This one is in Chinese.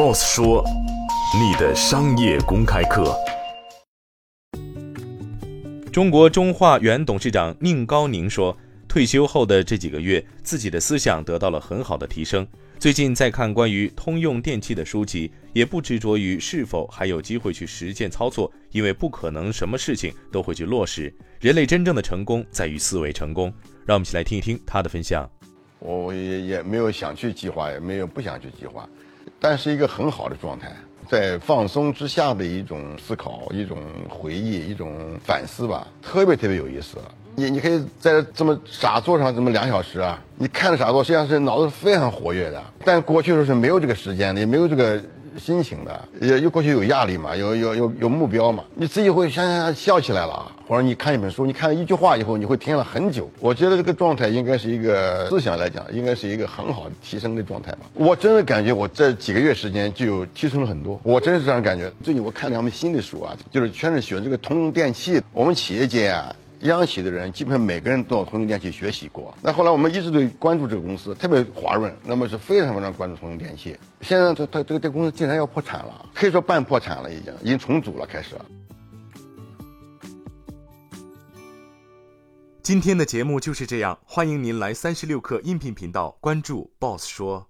，Boss 说，你的商业公开课。中国中化原董事长宁高宁说，退休后的这几个月，自己的思想得到了很好的提升。最近在看关于通用电器的书籍，也不执着于是否还有机会去实践操作，因为不可能什么事情都会去落实。人类真正的成功在于思维成功。让我们一起来听一听他的分享。我也也没有想去计划，也没有不想去计划，但是一个很好的状态，在放松之下的一种思考、一种回忆、一种反思吧，特别特别有意思。你你可以在这么傻坐上这么两小时啊，你看着傻坐，实际上是脑子非常活跃的。但过去的时候是没有这个时间的，也没有这个心情的，也又过去有压力嘛，有有有有目标嘛，你自己会想想笑起来了。或者你看一本书，你看了一句话以后，你会听了很久。我觉得这个状态应该是一个思想来讲，应该是一个很好的提升的状态吧。我真的感觉我这几个月时间就有提升了很多，我真是这样感觉。最近我看两本新的书啊，就是全是学这个通用电气。我们企业界啊。央企的人基本上每个人都要通用电器学习过。那后来我们一直都关注这个公司，特别华润，那么是非常非常关注通用电器。现在它它这个这公司竟然要破产了，可以说半破产了，已经已经重组了，开始。今天的节目就是这样，欢迎您来三十六课音频频道关注 Boss 说。